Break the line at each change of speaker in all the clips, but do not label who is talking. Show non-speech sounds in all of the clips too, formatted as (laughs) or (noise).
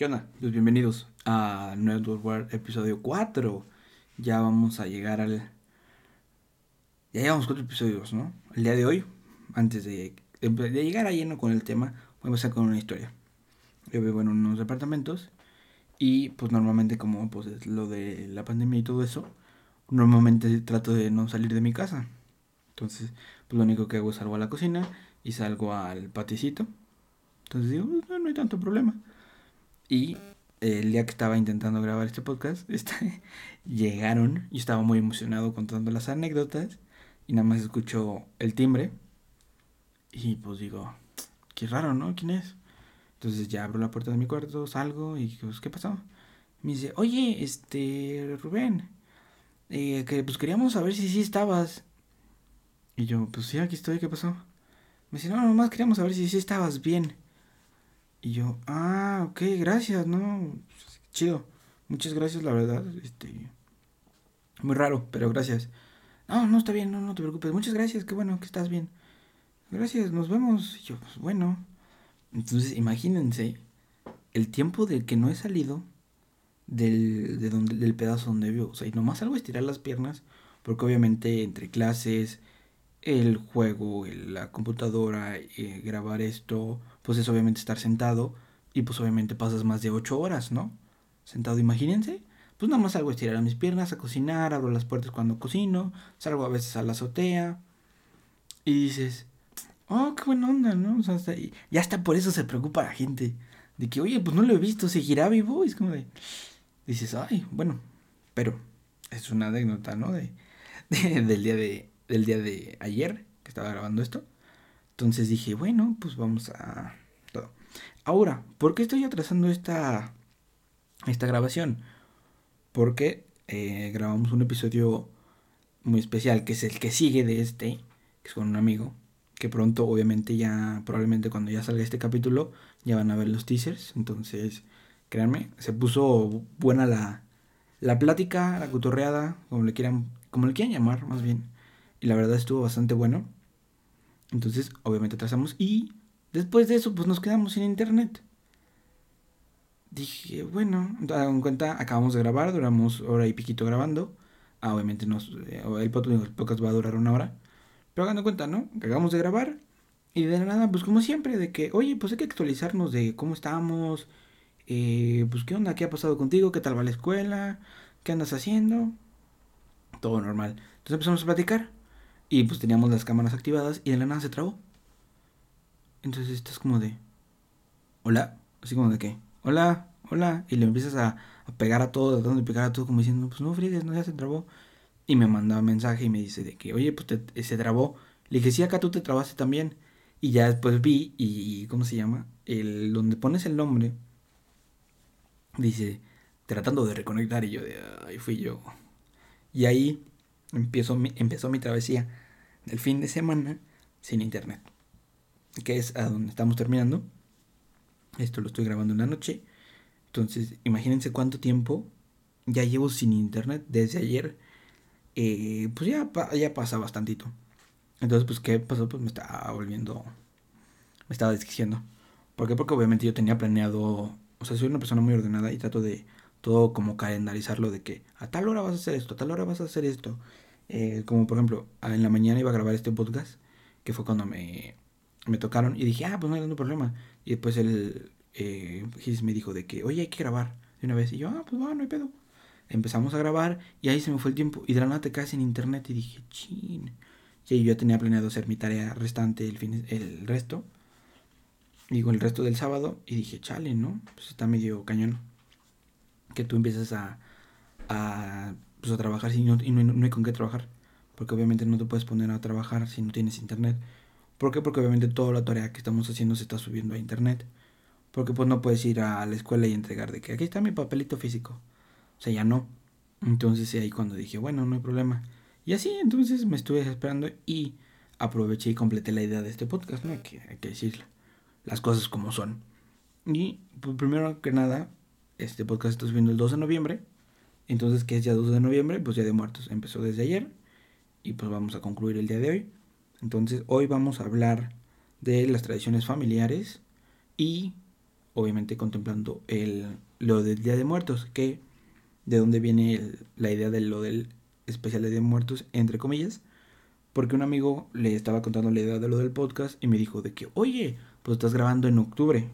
¿Qué onda? Pues bienvenidos a Network episodio 4. Ya vamos a llegar al... Ya llevamos cuatro episodios, ¿no? El día de hoy, antes de, llegar a lleno con el tema, voy a empezar con una historia. Yo vivo en unos departamentos y pues normalmente como pues es lo de la pandemia y todo eso, normalmente trato de no salir de mi casa. Entonces, pues lo único que hago es salgo a la cocina y salgo al paticito. Entonces digo, no, no hay tanto problema. Y el día que estaba intentando grabar este podcast, (laughs) este, llegaron. y estaba muy emocionado contando las anécdotas. Y nada más escucho el timbre. Y pues digo, qué raro, ¿no? ¿Quién es? Entonces ya abro la puerta de mi cuarto, salgo y pues, ¿qué pasó? Me dice, oye, este, Rubén, eh, que pues queríamos saber si sí estabas. Y yo, pues sí, aquí estoy, ¿qué pasó? Me dice, no, nomás queríamos saber si sí estabas bien. Y yo, ah, ok, gracias, ¿no? Chido. Muchas gracias, la verdad. Este. Muy raro, pero gracias. No, no está bien, no, no te preocupes. Muchas gracias, qué bueno que estás bien. Gracias, nos vemos. Y yo, pues bueno. Entonces, imagínense el tiempo del que no he salido del, de donde, del pedazo donde vivo. O sea, y nomás salgo a estirar las piernas, porque obviamente entre clases, el juego, la computadora, eh, grabar esto, pues es obviamente estar sentado y pues obviamente pasas más de 8 horas, ¿no? Sentado, imagínense. Pues nada más salgo a estirar a mis piernas, a cocinar, abro las puertas cuando cocino, salgo a veces a la azotea y dices, oh, qué buena onda, ¿no? O sea, hasta, ya hasta por eso se preocupa la gente. De que, oye, pues no lo he visto, seguirá vivo. es como de, dices, ay, bueno, pero es una anécdota, ¿no? De, (laughs) del día de, del día de ayer que estaba grabando esto. Entonces dije, bueno, pues vamos a todo. Ahora, ¿por qué estoy atrasando esta, esta grabación? Porque eh, grabamos un episodio muy especial, que es el que sigue de este, que es con un amigo, que pronto, obviamente ya, probablemente cuando ya salga este capítulo, ya van a ver los teasers. Entonces, créanme, se puso buena la, la plática, la cotorreada, como le quieran, como le quieran llamar, más bien. Y la verdad estuvo bastante bueno. Entonces, obviamente trazamos. Y después de eso, pues nos quedamos sin internet. Dije, bueno, en cuenta, acabamos de grabar, duramos hora y piquito grabando. Ah, obviamente nos, eh, el, podcast va a durar una hora. Pero hagan cuenta, ¿no? acabamos de grabar. Y de nada, pues como siempre, de que, oye, pues hay que actualizarnos de cómo estamos. Eh, pues qué onda, qué ha pasado contigo, qué tal va la escuela, qué andas haciendo. Todo normal. Entonces empezamos a platicar. Y pues teníamos las cámaras activadas y de la nada se trabó. Entonces estás como de... Hola. Así como de que... Hola, hola. Y le empiezas a, pegar a todo, tratando de pegar a todo como diciendo, pues no friegues, no ya se trabó. Y me mandaba mensaje y me dice de que, oye, pues se trabó. Le dije, sí, acá tú te trabaste también. Y ya después vi y, ¿cómo se llama? El, donde pones el nombre, dice, tratando de reconectar y yo de, ahí fui yo. Y ahí empezó mi, empezó mi travesía del fin de semana sin internet. Que es a donde estamos terminando. Esto lo estoy grabando en la noche. Entonces, imagínense cuánto tiempo ya llevo sin internet desde ayer. Eh, pues ya, ya pasa bastantito. Entonces, pues, ¿qué pasó? Pues me estaba volviendo. Me estaba desquiciando. ¿Por qué? Porque obviamente yo tenía planeado. O sea, soy una persona muy ordenada y trato de todo como calendarizarlo de que a tal hora vas a hacer esto, a tal hora vas a hacer esto. Eh, como por ejemplo, en la mañana iba a grabar este podcast, que fue cuando me, me tocaron y dije, ah, pues no hay ningún problema. Y después el eh, me dijo de que, oye, hay que grabar de una vez. Y yo, ah, pues va, no hay pedo. Empezamos a grabar y ahí se me fue el tiempo. Y de la nada te caes en internet y dije, chin. Y yo tenía planeado hacer mi tarea restante el, fin, el resto. Digo, el resto del sábado. Y dije, chale, ¿no? Pues está medio cañón que tú empiezas a, a, pues a trabajar y, no, no, hay con qué trabajar. Porque obviamente no te puedes poner a trabajar si no tienes internet. ¿Por qué? Porque obviamente toda la tarea que estamos haciendo se está subiendo a internet. Porque pues no puedes ir a la escuela y entregar de que aquí está mi papelito físico. O sea, ya no. Entonces ahí cuando dije, bueno, no hay problema. Y así entonces me estuve esperando y aproveché y completé la idea de este podcast, ¿no? Hay que, hay que decir las cosas como son. Y pues, primero que nada, este podcast está subiendo el 2 de noviembre. Entonces, que es ya 2 de noviembre, pues ya de muertos. Empezó desde ayer. Y pues vamos a concluir el día de hoy. Entonces, hoy vamos a hablar de las tradiciones familiares y obviamente contemplando el, lo del Día de Muertos, que de dónde viene la idea de lo del especial de Día de Muertos, entre comillas, porque un amigo le estaba contando la idea de lo del podcast y me dijo de que, oye, pues estás grabando en octubre,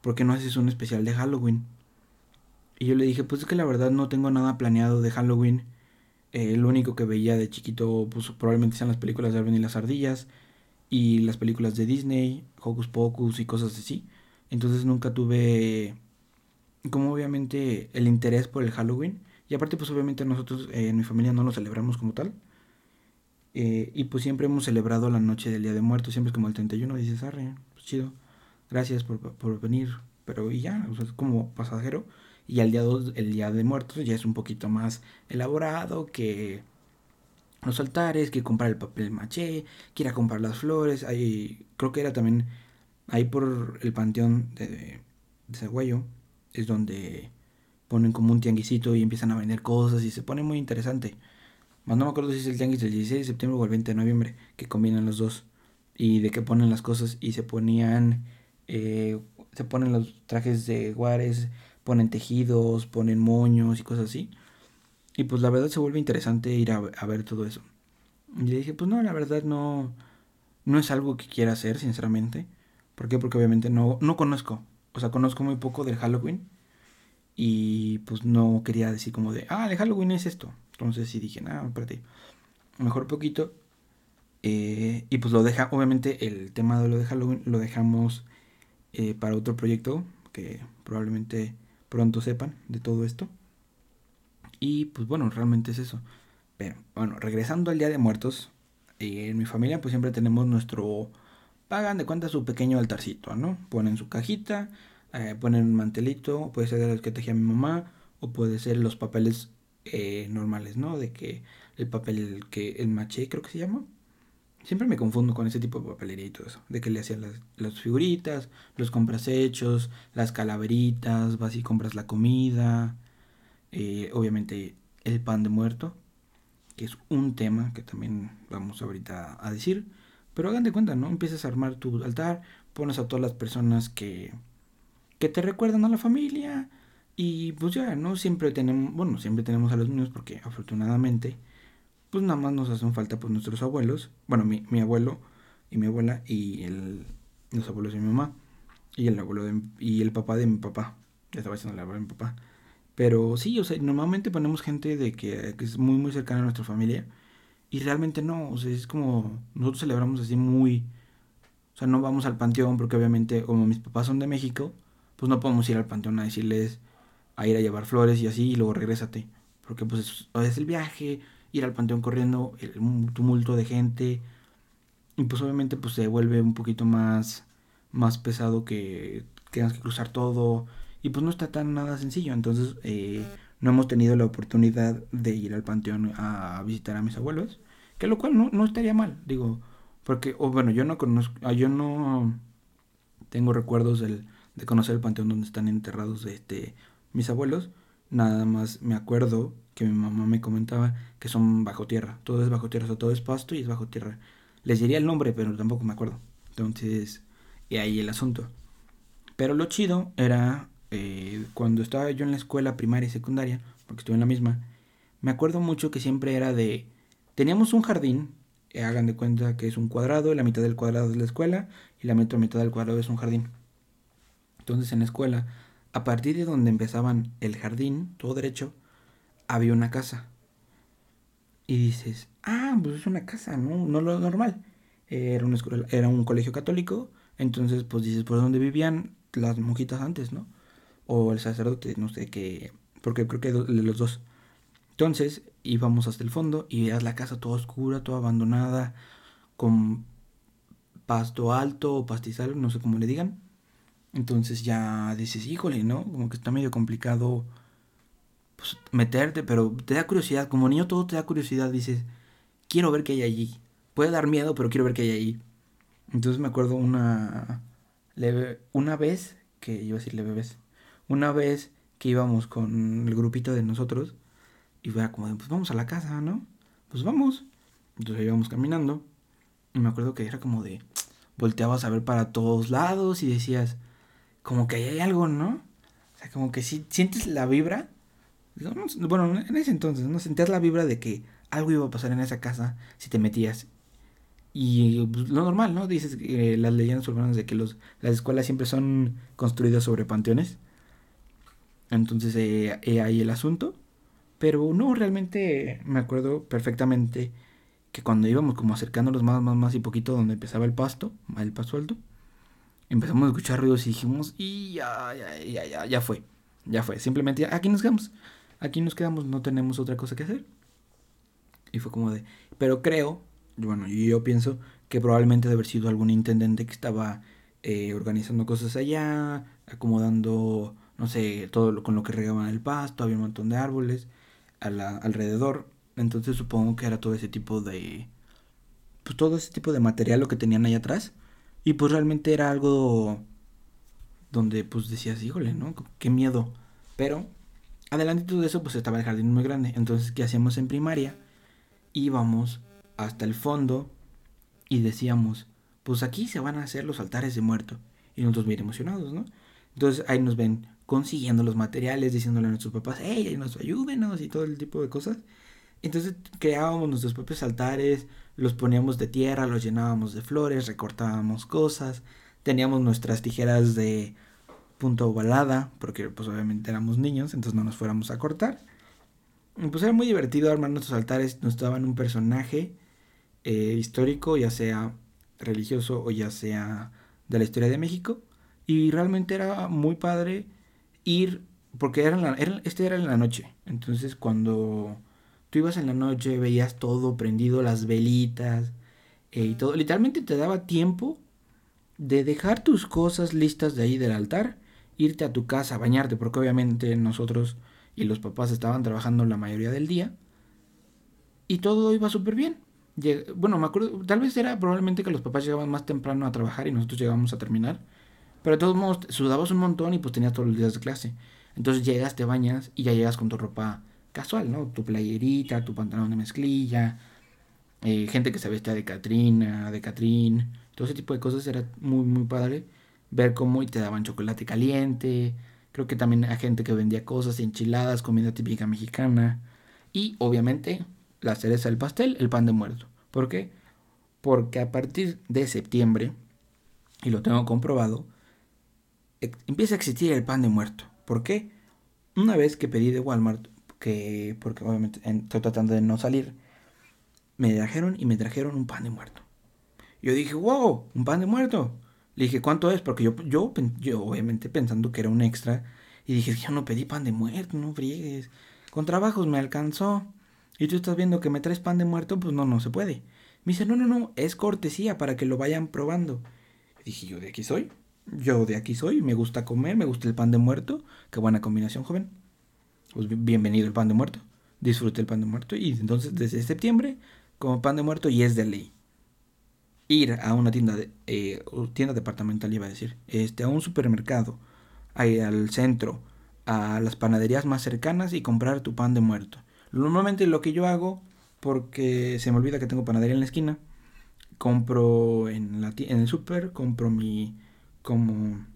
¿por qué no haces un especial de Halloween? Y yo le dije, pues es que la verdad no tengo nada planeado de Halloween. Eh, lo único que veía de chiquito, pues probablemente sean las películas de Alvin y las ardillas y las películas de Disney, Hocus Pocus y cosas así. Entonces nunca tuve como obviamente el interés por el Halloween. Y aparte pues obviamente nosotros eh, en mi familia no lo celebramos como tal. Eh, y pues siempre hemos celebrado la noche del Día de Muertos, siempre es como el 31, dices, arre, pues chido, gracias por, por venir, pero y ya, o sea, como pasajero. Y al día 2, el Día de Muertos, ya es un poquito más elaborado que los altares, que comprar el papel maché, que ir a comprar las flores. Ahí, creo que era también ahí por el panteón de, de es donde ponen como un tianguisito y empiezan a vender cosas y se pone muy interesante. Más no me acuerdo si es el tianguis del 16 de septiembre o el 20 de noviembre, que combinan los dos. Y de que ponen las cosas y se ponían, eh, se ponen los trajes de guares, ponen tejidos, ponen moños y cosas así. Y pues la verdad se vuelve interesante ir a, ver todo eso. Y le dije, pues no, la verdad no, no es algo que quiera hacer, sinceramente. ¿Por qué? Porque obviamente no, no conozco. O sea, conozco muy poco del Halloween. Y pues no quería decir como de, ah, de Halloween es esto. Entonces sí dije, nada, espérate. Mejor poquito. Eh, y pues lo deja, obviamente el tema de lo de Halloween lo dejamos eh, para otro proyecto que probablemente pronto sepan de todo esto. Y pues bueno, realmente es eso. Pero bueno, regresando al Día de Muertos, eh, en mi familia pues siempre tenemos nuestro, pagan de cuenta su pequeño altarcito, ¿no? Ponen su cajita, eh, ponen un mantelito, puede ser de los que tejía mi mamá, o puede ser los papeles eh, normales, ¿no? De que el papel que el maché creo que se llama, Siempre me confundo con ese tipo de papelería y todo eso. De que le hacían las, figuritas, los compras hechos, las calaveritas, vas y compras la comida. Eh, obviamente el pan de muerto, que es un tema que también vamos ahorita a decir. Pero hagan de cuenta, ¿no? Empiezas a armar tu altar, pones a todas las personas que, que te recuerdan a la familia. Y pues ya, ¿no? Siempre tenemos, bueno, siempre tenemos a los niños porque afortunadamente pues nada más nos hacen falta pues nuestros abuelos, bueno, mi, mi abuelo y mi abuela y el, los abuelos de mi mamá y el abuelo de, y el papá de mi papá, ya estaba diciendo el abuelo de mi papá. Pero sí, o sea, normalmente ponemos gente de que, que, es muy muy cercana a nuestra familia y realmente no, o sea, es como nosotros celebramos así muy o sea, no vamos al panteón porque obviamente como mis papás son de México, pues no podemos ir al panteón a decirles a ir a llevar flores y así y luego regrésate, porque pues es, es el viaje, ir al panteón corriendo, el tumulto de gente. Y pues obviamente pues se vuelve un poquito más, más pesado que tengas que cruzar todo. Y pues no está tan nada sencillo. Entonces eh, no hemos tenido la oportunidad de ir al panteón a visitar a mis abuelos. Que lo cual no, no estaría mal, digo. Porque, o bueno, yo no conozco, ah, yo no tengo recuerdos del, de conocer el panteón donde están enterrados este, mis abuelos. Nada más me acuerdo que mi mamá me comentaba que son bajo tierra. Todo es bajo tierra, o sea, todo es pasto y es bajo tierra. Les diría el nombre, pero tampoco me acuerdo. Entonces, y ahí el asunto. Pero lo chido era eh, cuando estaba yo en la escuela primaria y secundaria, porque estuve en la misma, me acuerdo mucho que siempre era de... Teníamos un jardín, eh, hagan de cuenta que es un cuadrado, la mitad del cuadrado es la escuela y la otra mitad del cuadrado es un jardín. Entonces en la escuela, a partir de donde empezaban el jardín, todo derecho, había una casa. Y dices, ah, pues es una casa, ¿no? No lo normal. Era, una escuela, era un colegio católico, entonces pues dices, ¿por dónde vivían las monjitas antes, no? O el sacerdote, no sé qué, porque creo que los dos. Entonces íbamos hasta el fondo y veías la casa toda oscura, toda abandonada, con pasto alto o pastizal, no sé cómo le digan. Entonces ya dices, híjole, ¿no? Como que está medio complicado pues, meterte, pero te da curiosidad. Como niño todo te da curiosidad. Dices, quiero ver qué hay allí. Puede dar miedo, pero quiero ver qué hay allí. Entonces me acuerdo una, leve, una vez, que iba a decir leve una vez que íbamos con el grupito de nosotros y fue como de, pues vamos a la casa, ¿no? Pues vamos. Entonces íbamos caminando y me acuerdo que era como de, volteabas a ver para todos lados y decías, como que hay algo, ¿no? O sea, como que si sientes la vibra. Bueno, en ese entonces, ¿no? Sentías la vibra de que algo iba a pasar en esa casa si te metías. Y pues, lo normal, ¿no? Dices que las leyendas urbanas de que los, las escuelas siempre son construidas sobre panteones. Entonces, eh, eh, ahí el asunto. Pero no, realmente me acuerdo perfectamente que cuando íbamos como acercándonos más, más, más y poquito donde empezaba el pasto, el pasto alto, empezamos a escuchar ruidos y dijimos, y ya, ya, ya, ya, ya fue, ya fue, simplemente aquí nos quedamos, aquí nos quedamos, no tenemos otra cosa que hacer. Y fue como de, pero creo, bueno, yo pienso que probablemente debe haber sido algún intendente que estaba eh, organizando cosas allá, acomodando, no sé, todo lo, con lo que regaban el pasto, había un montón de árboles a alrededor, entonces supongo que era todo ese tipo de, pues todo ese tipo de material lo que tenían ahí atrás, y pues realmente era algo donde pues decías, híjole, ¿no? Qué miedo, pero adelante de eso pues estaba el jardín muy grande, entonces ¿qué hacíamos en primaria? íbamos hasta el fondo y decíamos, pues aquí se van a hacer los altares de muerto. Y nosotros bien emocionados, ¿no? Entonces ahí nos ven consiguiendo los materiales, diciéndole a nuestros papás, hey, nos ayúdenos y todo el tipo de cosas. Entonces creábamos nuestros propios altares, los poníamos de tierra, los llenábamos de flores, recortábamos cosas, teníamos nuestras tijeras de punto ovalada, porque pues obviamente éramos niños, entonces no nos fuéramos a cortar pues era muy divertido armar nuestros altares. Nos daban un personaje eh, histórico, ya sea religioso o ya sea de la historia de México. Y realmente era muy padre ir, porque era, la, este era en la noche. Entonces cuando tú ibas en la noche, veías todo prendido, las velitas eh, y todo. Literalmente te daba tiempo de dejar tus cosas listas de ahí del altar, irte a tu casa, bañarte, porque obviamente nosotros y los papás estaban trabajando la mayoría del día y todo iba súper bien. bueno, tal vez era probablemente que los papás llegaban más temprano a trabajar y nosotros llegábamos a terminar. Pero de todos modos, sudabas un montón y pues tenías todos los días de clase. Entonces llegas, te bañas y ya llegas con tu ropa casual, ¿no? Tu playerita, tu pantalón de mezclilla, eh, gente que se vestía de Catrina, de Catrín, todo ese tipo de cosas era muy, muy padre. Ver cómo y te daban chocolate caliente, Creo que también hay gente que vendía cosas, enchiladas, comida típica mexicana. Y obviamente la cereza del pastel, el pan de muerto. ¿Por qué? Porque a partir de septiembre, y lo tengo comprobado, empieza a existir el pan de muerto. ¿Por qué? Una vez que pedí de Walmart, que porque obviamente estoy tratando de no salir, me trajeron y me trajeron un pan de muerto. Yo dije, wow, un pan de muerto. Le dije, ¿cuánto es? Porque yo, yo, yo obviamente pensando que era un extra. Y dije, yo no pedí pan de muerto, no friegues. Con trabajos me alcanzó. Y tú estás viendo que me traes pan de muerto, pues no, no se puede. Me dice, no, no, no, es cortesía para que lo vayan probando. dije, yo de aquí soy. Yo de aquí soy, me gusta comer, me gusta el pan de muerto. Qué buena combinación, joven. Pues bienvenido el pan de muerto. Disfrute el pan de muerto. Y entonces desde septiembre, como pan de muerto y es de ley ir a una tienda, de, eh, tienda departamental, iba a decir, este, a un supermercado, ahí al centro, a las panaderías más cercanas y comprar tu pan de muerto. Normalmente lo que yo hago, porque se me olvida que tengo panadería en la esquina, compro en, la, en el super, compro mi, como,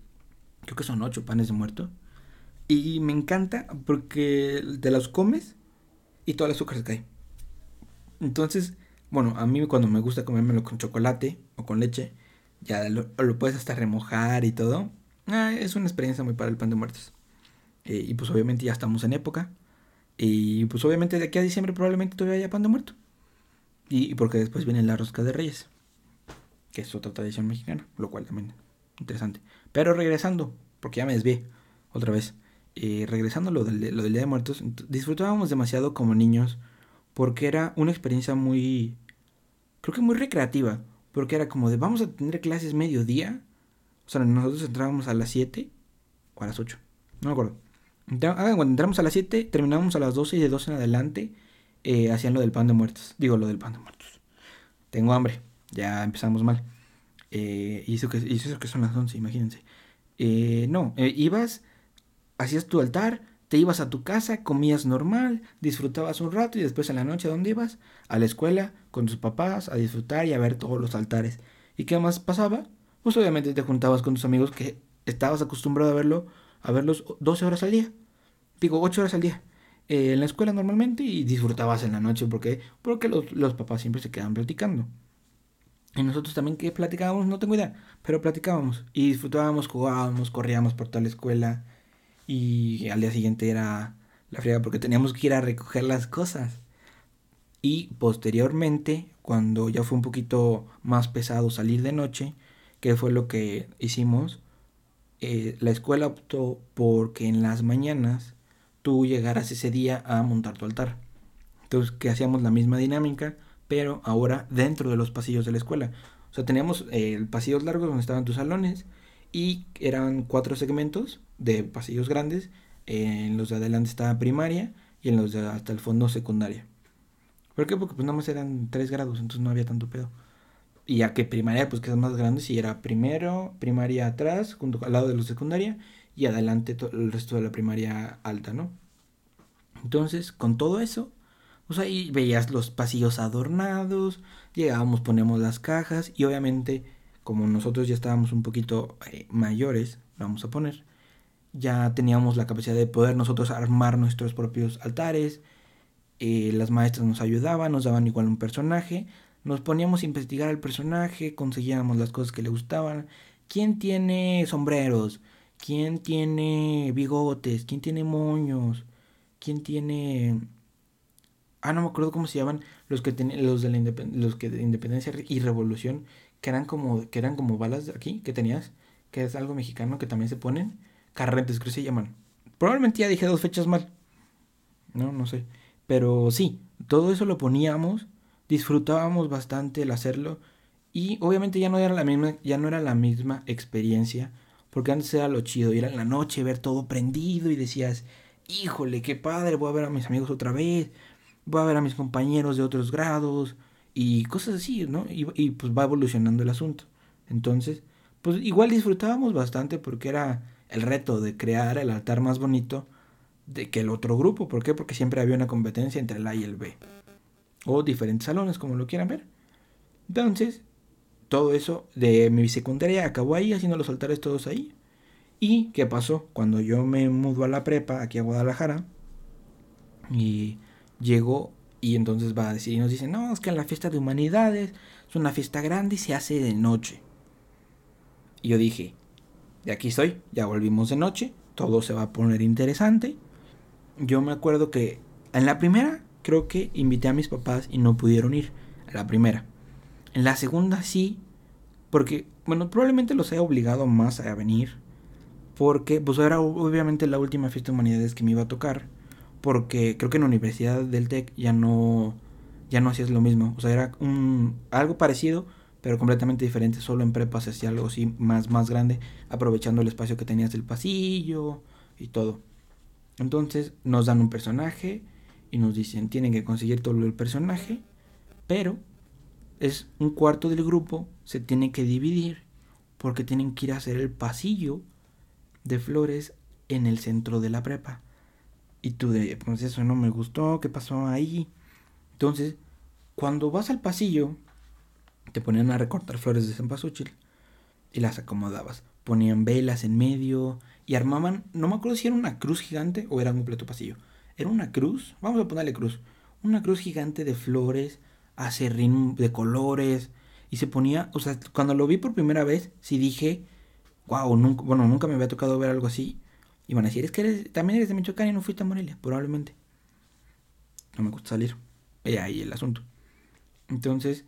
creo que son ocho panes de muerto. Y me encanta porque te los comes y todo el azúcar se cae. Entonces, bueno, a mí cuando me gusta comérmelo con chocolate o con leche, ya lo, puedes hasta remojar y todo. Ah, es una experiencia muy para el pan de muertos. Eh, y pues obviamente ya estamos en época. Y pues obviamente de aquí a diciembre probablemente todavía haya pan de muerto. Y, porque después viene la rosca de reyes. Que es otra tradición mexicana. Lo cual también interesante. Pero regresando, porque ya me desvié otra vez. Eh, regresando a lo lo del Día de Muertos. Disfrutábamos demasiado como niños. Porque era una experiencia muy creo que muy recreativa, porque era como de vamos a tener clases mediodía. O sea, nosotros entrábamos a las 7 o a las 8, no me acuerdo. Cuando entramos a las 7, terminábamos a las 12 y de 12 en adelante eh, hacían lo del pan de muertos. Digo, lo del pan de muertos. Tengo hambre, ya empezamos mal. Eh, y eso que, eso que son las 11, imagínense. Eh, no, eh, ibas, hacías tu altar, te ibas a tu casa, comías normal, disfrutabas un rato y después en la noche, ¿dónde ibas? A la escuela, con tus papás, a disfrutar y a ver todos los altares. ¿Y qué más pasaba? Pues obviamente te juntabas con tus amigos que estabas acostumbrado a verlo, a verlos 12 horas al día. Digo, 8 horas al día. Eh, en la escuela normalmente y disfrutabas en la noche porque, porque los, los papás siempre se quedan platicando. Y nosotros también que platicábamos, no tengo idea, pero platicábamos y disfrutábamos, jugábamos, corríamos por toda la escuela y al día siguiente era la friega porque teníamos que ir a recoger las cosas. Y posteriormente, cuando ya fue un poquito más pesado salir de noche, que fue lo que hicimos, eh, la escuela optó porque en las mañanas tú llegaras ese día a montar tu altar. Entonces, que hacíamos la misma dinámica, pero ahora dentro de los pasillos de la escuela. O sea, teníamos eh, pasillos largos donde estaban tus salones y eran cuatro segmentos de pasillos grandes. en los de adelante estaba primaria y en los de hasta el fondo secundaria. ¿Por qué? Porque pues nada más eran tres grados, entonces no había tanto pedo. Y ya que primaria, pues que es más grande, si era primero, primaria atrás, junto al lado de los secundaria, y adelante el resto de la primaria alta, ¿no? Entonces, con todo eso, pues ahí veías los pasillos adornados, llegábamos, ponemos las cajas, y obviamente, como nosotros ya estábamos un poquito eh, mayores, vamos a poner, ya teníamos la capacidad de poder nosotros armar nuestros propios altares, eh, las maestras nos ayudaban, nos daban igual un personaje, nos poníamos a investigar el personaje, conseguíamos las cosas que le gustaban. ¿Quién tiene sombreros? ¿Quién tiene bigotes? ¿Quién tiene moños? ¿Quién tiene... Ah, no me acuerdo cómo se llaman los que los de la los que de Independencia y Revolución, que eran como que eran como balas de aquí que tenías, que es algo mexicano que también se ponen, carretes creo que se llaman. Probablemente ya dije dos fechas mal. No, no sé. Pero sí, todo eso lo poníamos, disfrutábamos bastante el hacerlo y obviamente ya no era la misma, ya no era la misma experiencia, porque antes era lo chido, ir en la noche, ver todo prendido y decías, híjole, qué padre, voy a ver a mis amigos otra vez, voy a ver a mis compañeros de otros grados y cosas así, ¿no? Y, pues va evolucionando el asunto. Entonces, pues igual disfrutábamos bastante porque era el reto de crear el altar más bonito de que el otro grupo. ¿Por qué? Porque siempre había una competencia entre el A y el B. O diferentes salones, como lo quieran ver. Entonces, todo eso de mi secundaria acabó ahí, haciendo los altares todos ahí. ¿Y qué pasó? Cuando yo me mudo a la prepa, aquí a Guadalajara, y llegó y entonces va a decir, y nos dice, no, es que en la fiesta de humanidades es una fiesta grande y se hace de noche. Y yo dije, de aquí estoy, ya volvimos de noche, todo se va a poner interesante yo me acuerdo que en la primera creo que invité a mis papás y no pudieron ir. A la primera. En la segunda sí, porque, bueno, probablemente los haya obligado más a venir. Porque, pues era obviamente la última fiesta de humanidades que me iba a tocar. Porque creo que en la Universidad del TEC ya no, ya no hacías lo mismo. O sea, era un, algo parecido, pero completamente diferente. Solo en prepa se hacía algo así más, más grande, aprovechando el espacio que tenías del pasillo y todo. Entonces nos dan un personaje y nos dicen, tienen que conseguir todo el personaje, pero es un cuarto del grupo, se tiene que dividir porque tienen que ir a hacer el pasillo de flores en el centro de la prepa. Y tú de, pues eso no me gustó, ¿qué pasó ahí? Entonces, cuando vas al pasillo, te ponían a recortar flores de cempasúchil y las acomodabas. Ponían velas en medio, y armaban, no me acuerdo si era una cruz gigante o era un completo pasillo. Era una cruz, vamos a ponerle cruz, una cruz gigante de flores, acerrín de colores, y se ponía, o sea, cuando lo vi por primera vez, sí dije, wow, nunca, bueno, nunca me había tocado ver algo así. Y van a decir, es que eres, también eres de Michoacán y no fuiste a Morelia, probablemente. No me gusta salir. Y ahí el asunto. Entonces,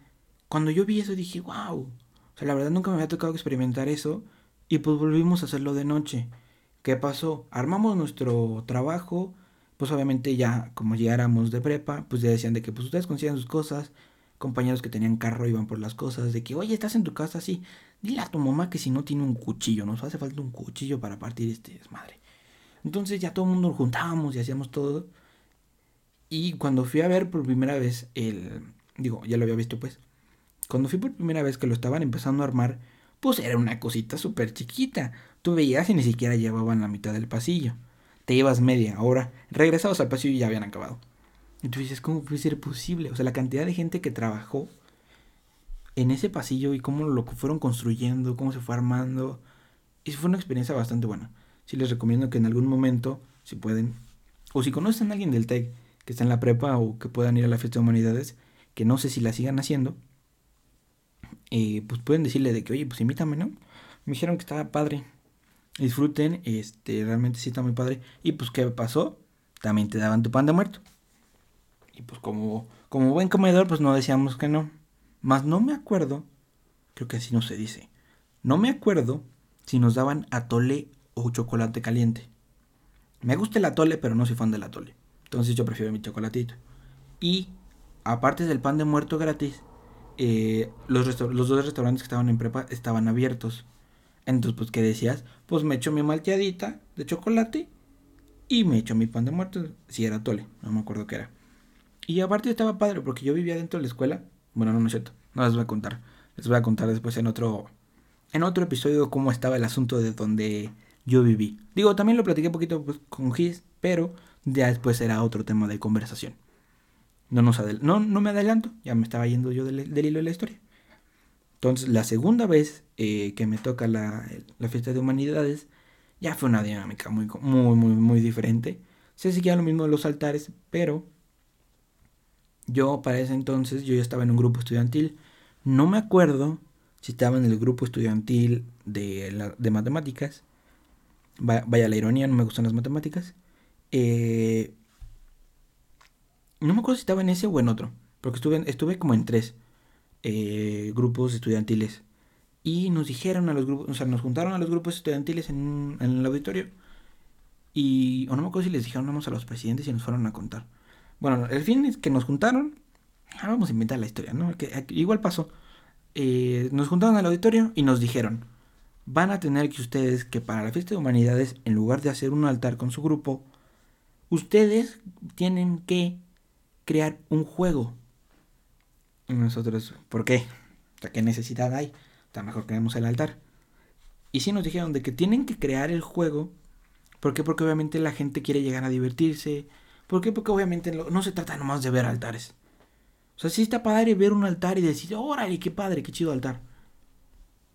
cuando yo vi eso dije, wow. O sea, la verdad nunca me había tocado experimentar eso. Y pues volvimos a hacerlo de noche. ¿Qué pasó? Armamos nuestro trabajo, pues obviamente ya como llegáramos de prepa, pues ya decían de que pues ustedes consigan sus cosas, compañeros que tenían carro iban por las cosas, de que oye, estás en tu casa así, dile a tu mamá que si no tiene un cuchillo, nos hace falta un cuchillo para partir este desmadre. Entonces ya todo el mundo nos juntábamos y hacíamos todo. Y cuando fui a ver por primera vez el... Digo, ya lo había visto pues. Cuando fui por primera vez que lo estaban empezando a armar, pues era una cosita súper chiquita. Tú veías y ni siquiera llevaban la mitad del pasillo. Te llevas media hora, regresabas al pasillo y ya habían acabado. Y tú dices, ¿cómo puede ser posible? O sea, la cantidad de gente que trabajó en ese pasillo y cómo lo fueron construyendo, cómo se fue armando. Y fue una experiencia bastante buena. Sí les recomiendo que en algún momento, si pueden, o si conocen a alguien del TEC que está en la prepa o que puedan ir a la fiesta de humanidades, que no sé si la sigan haciendo, eh, pues pueden decirle de que, oye, pues invítame, ¿no? Me dijeron que estaba padre. Disfruten, este, realmente sí está muy padre. Y pues, ¿qué pasó? También te daban tu pan de muerto. Y pues como, como buen comedor, pues no decíamos que no. Más no me acuerdo, creo que así no se dice. No me acuerdo si nos daban atole o chocolate caliente. Me gusta el atole, pero no soy fan del atole. Entonces yo prefiero mi chocolatito. Y aparte del pan de muerto gratis, eh, los, dos restaurantes que estaban en prepa estaban abiertos. Entonces, pues, ¿qué decías? Pues me echo mi malteadita de chocolate y me echo mi pan de muerto. Si era atole, no me acuerdo qué era. Y aparte estaba padre porque yo vivía dentro de la escuela. Bueno, no, no es cierto. No les voy a contar. Les voy a contar después en otro en otro episodio cómo estaba el asunto de donde yo viví. Digo, también lo platiqué un poquito pues, con Gis, pero ya después era otro tema de conversación. No, nos no, no me adelanto, ya me estaba yendo yo del, hilo de la historia. Entonces, la segunda vez eh, que me toca la, la, fiesta de humanidades, ya fue una dinámica muy, muy, muy, muy diferente. Se seguía lo mismo de los altares, pero yo para ese entonces, yo ya estaba en un grupo estudiantil. No me acuerdo si estaba en el grupo estudiantil de, de matemáticas. Vaya, la ironía, no me gustan las matemáticas. Eh, no me acuerdo si estaba en ese o en otro, porque estuve, como en tres eh, grupos estudiantiles. Y nos dijeron a los grupos, o sea, nos juntaron a los grupos estudiantiles en, el auditorio. Y, o no me acuerdo si les dijeron vamos a los presidentes y nos fueron a contar. Bueno, el fin es que nos juntaron. Ah, vamos a inventar la historia, ¿no? Que, igual pasó. Eh, nos juntaron al auditorio y nos dijeron, van a tener que ustedes que para la fiesta de humanidades, en lugar de hacer un altar con su grupo, ustedes tienen que crear un juego. Y nosotros, ¿por qué? ¿qué necesidad hay? Está mejor creemos el altar. Y sí nos dijeron de que tienen que crear el juego. ¿Por qué? Porque obviamente la gente quiere llegar a divertirse. ¿Por qué? Porque obviamente no se trata nomás de ver altares. O sea, sí está padre ver un altar y decir, órale, qué padre, qué chido altar.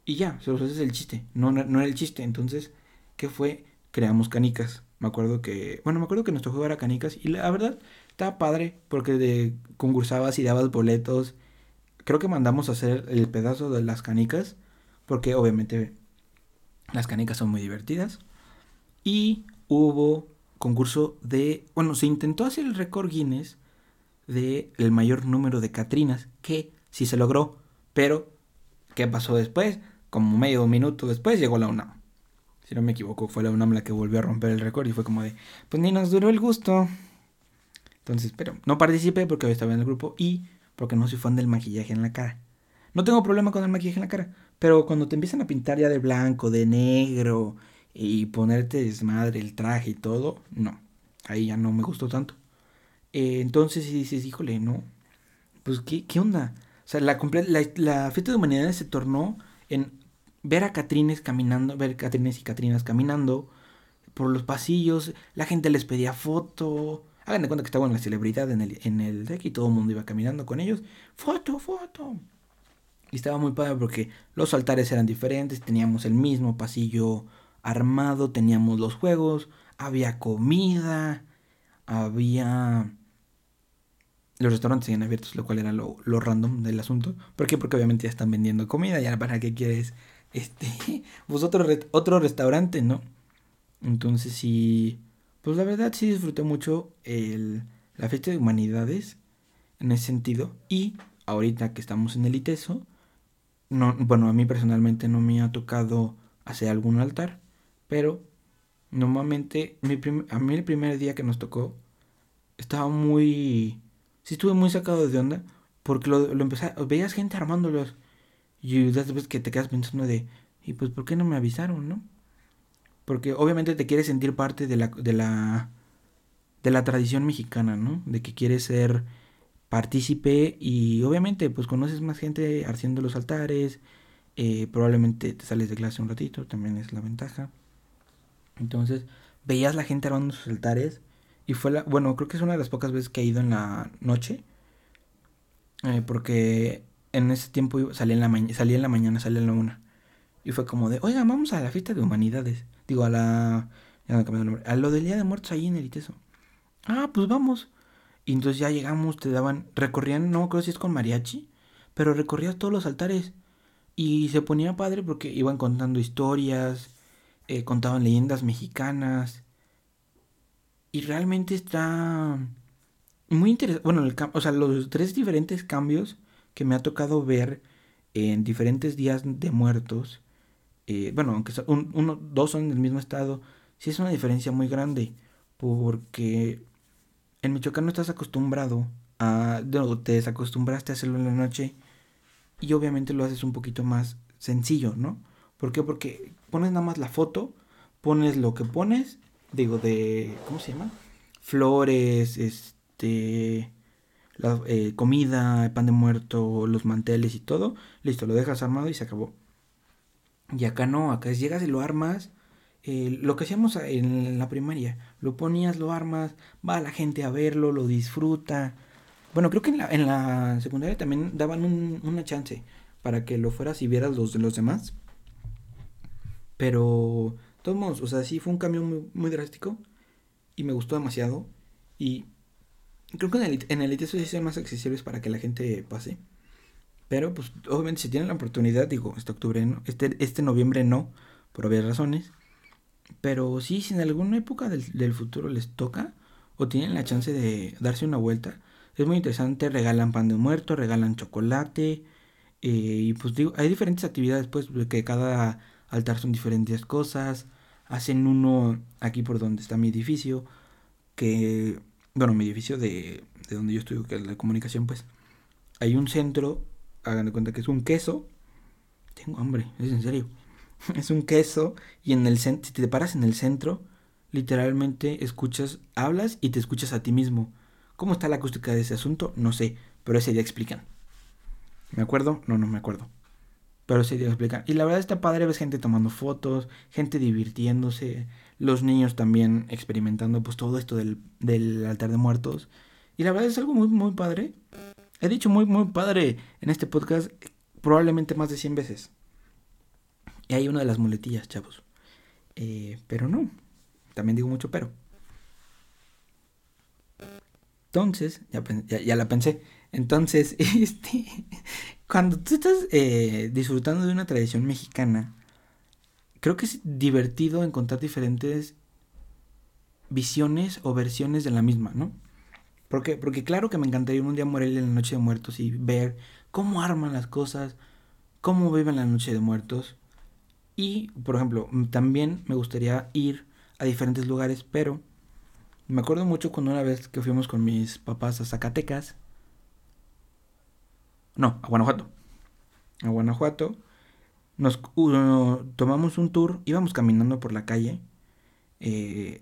Y ya, ese es el chiste. No, no, era el chiste. Entonces, ¿qué fue? Creamos canicas. Me acuerdo que, bueno, me acuerdo que nuestro juego era canicas y la verdad estaba padre porque de, concursabas y dabas boletos. Creo que mandamos a hacer el pedazo de las canicas porque obviamente las canicas son muy divertidas. Y hubo concurso de, bueno, se intentó hacer el récord Guinness de el mayor número de Catrinas, que sí se logró, pero ¿qué pasó después? Como medio minuto después llegó la UNAM. Si no me equivoco, fue la UNAM la que volvió a romper el récord y fue como de, pues ni nos duró el gusto. Entonces, pero no participé porque hoy estaba en el grupo y porque no soy fan del maquillaje en la cara. No tengo problema con el maquillaje en la cara, pero cuando te empiezan a pintar ya de blanco, de negro y ponerte desmadre el traje y todo, no. Ahí ya no me gustó tanto. Eh, entonces si dices, híjole, no. Pues, ¿qué, qué onda? O sea, la, la, la fiesta de humanidades se tornó en ver a Catrines caminando, ver Catrines y Catrinas caminando por los pasillos, la gente les pedía foto. Hagan de cuenta que estaba en la celebridad en el, en el deck y todo el mundo iba caminando con ellos. Foto, foto. Y estaba muy padre porque los altares eran diferentes, teníamos el mismo pasillo armado, teníamos los juegos, había comida, había... Los restaurantes siguen abiertos, lo cual era lo, random del asunto. ¿Por qué? Porque obviamente ya están vendiendo comida, ya para qué quieres este, (laughs) pues otro, otro restaurante, ¿no? Entonces sí, pues la verdad sí disfruté mucho el, la fiesta de humanidades en ese sentido. Y ahorita que estamos en el ITESO, no, bueno, a mí personalmente no me ha tocado hacer algún altar, pero normalmente mi a mí el primer día que nos tocó estaba muy... Sí estuve muy sacado de onda porque lo, lo empecé, veías gente armándolos y después que te quedas pensando de, ¿y pues por qué no me avisaron, no? Porque obviamente te quieres sentir parte de la, de la, de la tradición mexicana, ¿no? De que quieres ser partícipe y obviamente pues conoces más gente haciendo los altares, eh, probablemente te sales de clase un ratito, también es la ventaja. Entonces veías la gente armando sus altares y fue la, bueno, creo que es una de las pocas veces que he ido en la noche, eh, porque en ese tiempo salía en la, salía en la mañana, salía en la una. Y fue como de, oigan, vamos a la fiesta de humanidades. Digo, a la... Ya no el nombre. A lo del Día de Muertos ahí en el ITESO. Ah, pues vamos. Y entonces ya llegamos, te daban, recorrían, no creo si es con mariachi, pero recorrías todos los altares. Y se ponía padre porque iban contando historias, eh, contaban leyendas mexicanas. Y realmente está muy interesante. Bueno, el, o sea, los tres diferentes cambios que me ha tocado ver en diferentes días de muertos. Eh, bueno, aunque uno, dos son en el mismo estado, sí es una diferencia muy grande. Porque en Michoacán no estás acostumbrado a. No, te desacostumbraste a hacerlo en la noche. Y obviamente lo haces un poquito más sencillo, ¿no? ¿Por qué? Porque pones nada más la foto, pones lo que pones, digo, de. ¿Cómo se llama? Flores, este. La, eh, comida, pan de muerto, los manteles y todo. Listo, lo dejas armado y se acabó. Y acá no, acá llegas y lo armas. Lo que hacíamos en la primaria, lo ponías, lo armas, va la gente a verlo, lo disfruta. Bueno, creo que en la, en la secundaria también daban un, una chance para que lo fueras y vieras los de los demás. Pero, todos modos, o sea, sí fue un cambio muy, muy drástico y me gustó demasiado. Y creo que en el, en el ITESO sí son más accesibles para que la gente pase. Pero, pues, obviamente, si tienen la oportunidad, digo, este octubre no, este, este noviembre no, por obvias razones. Pero sí, si en alguna época del, del futuro les toca o tienen la chance de darse una vuelta, es muy interesante. Regalan pan de muerto, regalan chocolate. Eh, y pues digo, hay diferentes actividades, pues, que cada altar son diferentes cosas. Hacen uno aquí por donde está mi edificio, que, bueno, mi edificio de, de donde yo estudio, que es la comunicación, pues. Hay un centro, hagan de cuenta que es un queso. Tengo hambre, es en serio. (laughs) es un queso y en el si te paras en el centro, literalmente escuchas, hablas y te escuchas a ti mismo. ¿Cómo está la acústica de ese asunto? No sé, pero ese día explican. ¿Me acuerdo? No, no me acuerdo. Pero ese día explican. Y la verdad está padre, ves gente tomando fotos, gente divirtiéndose, los niños también experimentando pues todo esto del, del altar de muertos. Y la verdad es algo muy, muy padre. He dicho muy, muy padre en este podcast probablemente más de 100 veces. Y hay una de las muletillas, chavos. Eh, pero no. También digo mucho pero. Entonces, ya, ya, la pensé. Entonces, (laughs) este, cuando tú estás eh, disfrutando de una tradición mexicana, creo que es divertido encontrar diferentes visiones o versiones de la misma, ¿no? Porque, porque claro que me encantaría un día morir en la Noche de Muertos y ver cómo arman las cosas, cómo viven la Noche de Muertos. Y, por ejemplo, también me gustaría ir a diferentes lugares, pero me acuerdo mucho cuando una vez que fuimos con mis papás a Zacatecas. No, a Guanajuato. A Guanajuato. Nos tomamos un tour, íbamos caminando por la calle. Eh,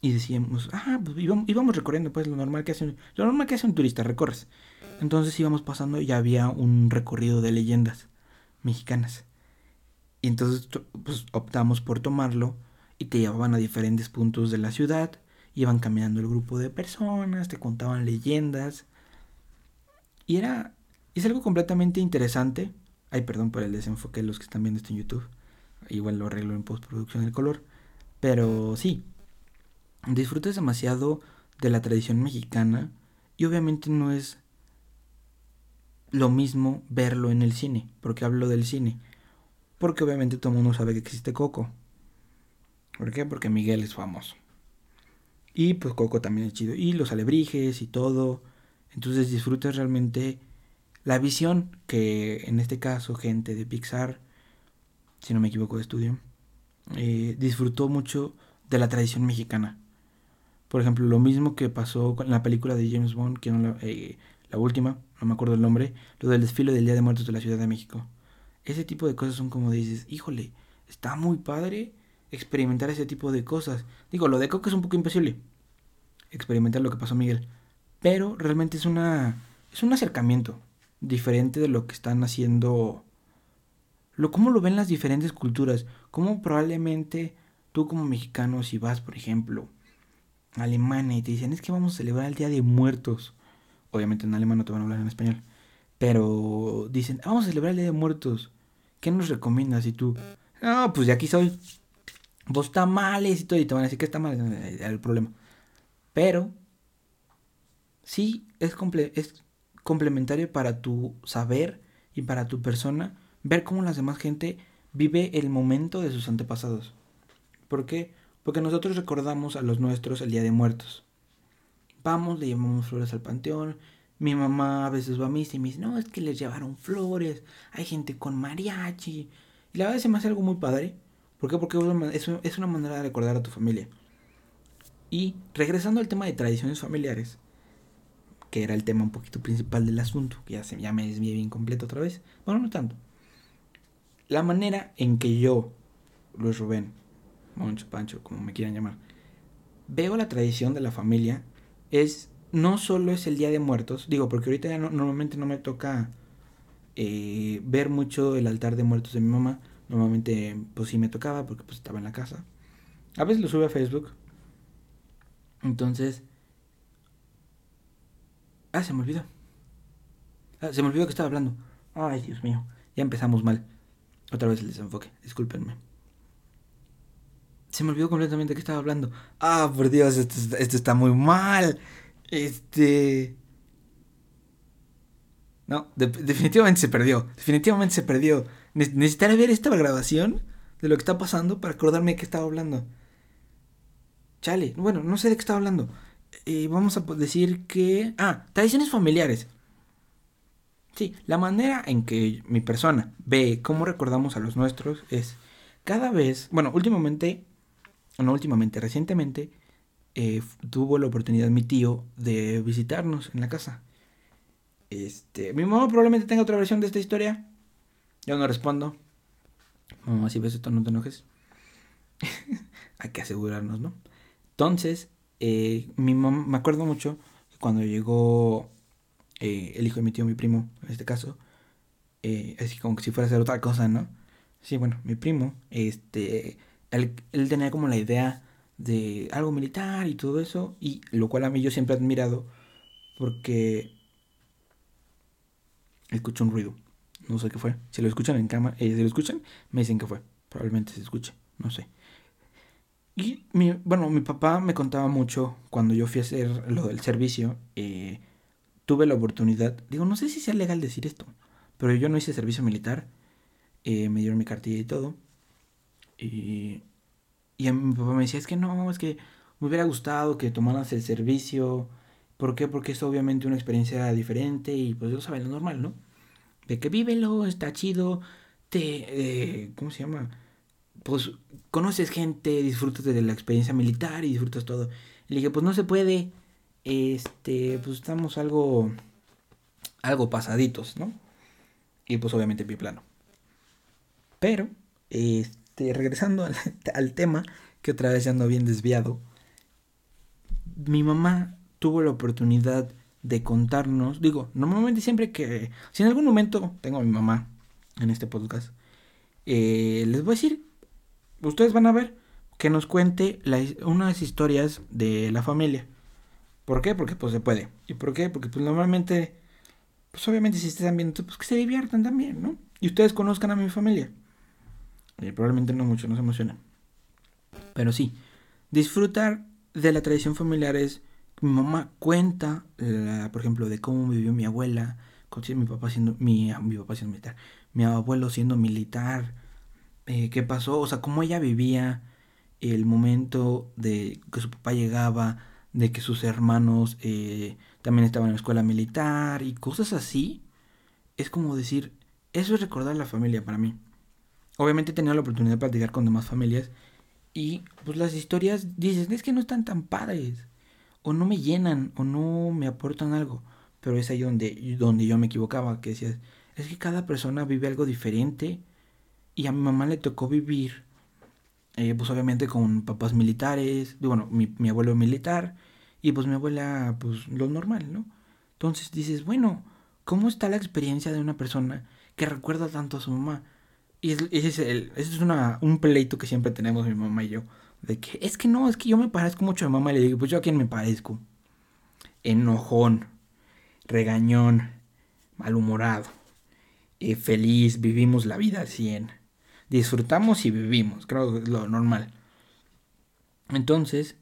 y decíamos, ah, pues íbamos, recorriendo, pues lo normal que hace un, lo normal que hace un turista, recorres. Entonces íbamos pasando y había un recorrido de leyendas mexicanas. Y entonces pues, optamos por tomarlo y te llevaban a diferentes puntos de la ciudad iban cambiando el grupo de personas, te contaban leyendas. Y era. Es algo completamente interesante. Ay, perdón por el desenfoque de los que están viendo esto en YouTube. Igual lo arreglo en postproducción el color. Pero sí. Disfrutas demasiado de la tradición mexicana. Y obviamente no es lo mismo verlo en el cine. Porque hablo del cine. Porque obviamente todo el mundo sabe que existe Coco. ¿Por qué? Porque Miguel es famoso. Y pues Coco también es chido. Y los alebrijes y todo. Entonces disfrutas realmente la visión que en este caso gente de Pixar, si no me equivoco de estudio, eh, disfrutó mucho de la tradición mexicana. Por ejemplo, lo mismo que pasó con la película de James Bond, que no la, eh, la última, no me acuerdo el nombre, lo del desfile del Día de Muertos de la Ciudad de México. Ese tipo de cosas son como dices, híjole, está muy padre experimentar ese tipo de cosas. Digo, lo de Coco es un poco imposible. Experimentar lo que pasó Miguel. Pero realmente es una. es un acercamiento diferente de lo que están haciendo. Lo, cómo lo ven las diferentes culturas. Cómo probablemente tú como mexicano, si vas, por ejemplo, a Alemania y te dicen es que vamos a celebrar el Día de Muertos. Obviamente en alemán no te van a hablar en español. Pero dicen, vamos a celebrar el Día de Muertos. ¿qué nos recomiendas? Y tú, no, pues de aquí soy. Vos tamales y todo, y te van a decir que está mal, el problema. Pero, sí, es, comple es complementario para tu saber y para tu persona ver cómo las demás gente vive el momento de sus antepasados. ¿Por qué? Porque nosotros recordamos a los nuestros el Día de Muertos. Vamos, le llevamos flores al panteón. Mi mamá a veces va a misa y me dice, no, es que les llevaron flores. Hay gente con mariachi. Y la verdad se me hace algo muy padre. ¿Por qué? Porque es una manera de recordar a tu familia. Y regresando al tema de tradiciones familiares, que era el tema un poquito principal del asunto, que ya, se, ya me desvié bien completo otra vez. Bueno, no tanto. La manera en que yo, Luis Rubén, Moncho, Pancho, como me quieran llamar, veo la tradición de la familia es no solo es el Día de Muertos, digo, porque ahorita ya normalmente no me toca eh, ver mucho el altar de muertos de mi mamá. Normalmente, pues sí me tocaba porque pues estaba en la casa. A veces lo sube a Facebook. Entonces, Ah, se me olvidó. Ah, se me olvidó que estaba hablando. Ay, Dios mío. Ya empezamos mal. Otra vez el desenfoque. Discúlpenme. Se me olvidó completamente que estaba hablando. Ah, por Dios, esto, está muy mal. Este... No, definitivamente se perdió. Definitivamente se perdió. necesitaré ver esta grabación de lo que está pasando para acordarme de qué estaba hablando. Chale, bueno, no sé de qué estaba hablando. Eh, vamos a decir que... Ah, tradiciones familiares. Sí, la manera en que mi persona ve cómo recordamos a los nuestros es cada vez, bueno, últimamente, no últimamente, recientemente, eh, tuvo la oportunidad mi tío de visitarnos en la casa. Este, mi mamá probablemente tenga otra versión de esta historia. Yo no respondo. Mamá, si ves esto, no te enojes. (laughs) Hay que asegurarnos, ¿no? Entonces, eh, mi mamá, me acuerdo mucho cuando llegó eh, el hijo de mi tío, mi primo, en este caso, eh, así como que si fuera a hacer otra cosa, ¿no? Sí, bueno, mi primo, este, él, tenía como la idea de algo militar y todo eso, y lo cual a mí yo siempre he admirado, porque escucho un ruido, no sé qué fue, si lo escuchan en cámara, si lo escuchan, me dicen que fue, probablemente se escuche, no sé. Y mi, bueno, mi papá me contaba mucho cuando yo fui a hacer lo del servicio. Eh, tuve la oportunidad, digo, no sé si sea legal decir esto, pero yo no hice servicio militar. Eh, me dieron mi cartilla y todo. Y, y a mi papá me decía, es que no, es que me hubiera gustado que tomaras el servicio. ¿Por qué? Porque es obviamente una experiencia diferente y pues yo sabes lo normal, ¿no? De que vívelo, está chido, te... Eh, ¿Cómo se llama? Pues conoces gente, disfrutas de la experiencia militar y disfrutas todo. Le dije, pues no se puede, este, pues estamos algo, algo pasaditos, ¿no? Y pues obviamente plano. Pero, este, regresando (laughs) al, tema, que otra vez ya ando bien desviado, mi mamá tuvo la oportunidad de contarnos, digo, normalmente siempre que, si en algún momento tengo a mi mamá en este podcast, eh, les voy a decir ustedes van a ver que nos cuente unas historias de la familia. ¿Por qué? Porque pues se puede. ¿Y por qué? Porque pues normalmente, pues obviamente si están viendo, pues que se diviertan también, ¿no? Y ustedes conozcan a mi familia. Probablemente no mucho, no se emocionan. Pero sí, disfrutar de la tradición familiar es, mi mamá cuenta, por ejemplo, de cómo vivió mi abuela, mi papá siendo, mi, mi papá siendo militar, mi abuelo siendo militar, eh, qué pasó, o sea, cómo ella vivía el momento de que su papá llegaba, de que sus hermanos eh, también estaban en la escuela militar y cosas así, es como decir, eso es recordar la familia para mí. Obviamente he tenido la oportunidad de platicar con demás familias y pues las historias dices, es que no están tan padres, o no me llenan, o no me aportan algo, pero es ahí donde, donde yo me equivocaba, que decías, es que cada persona vive algo diferente y a mi mamá le tocó vivir, eh, pues obviamente con papás militares, bueno, mi, mi abuelo militar y pues mi abuela, pues lo normal, ¿no? Entonces dices, bueno, ¿cómo está la experiencia de una persona que recuerda tanto a su mamá? Y ese es, el, ese es un pleito que siempre tenemos mi mamá y yo. De que es que no, es que yo me parezco mucho a mi mamá. Y le digo, pues yo a quién me parezco. Enojón, regañón, malhumorado. eh, feliz, vivimos la vida al 100. Disfrutamos y vivimos, creo que es lo normal. Entonces,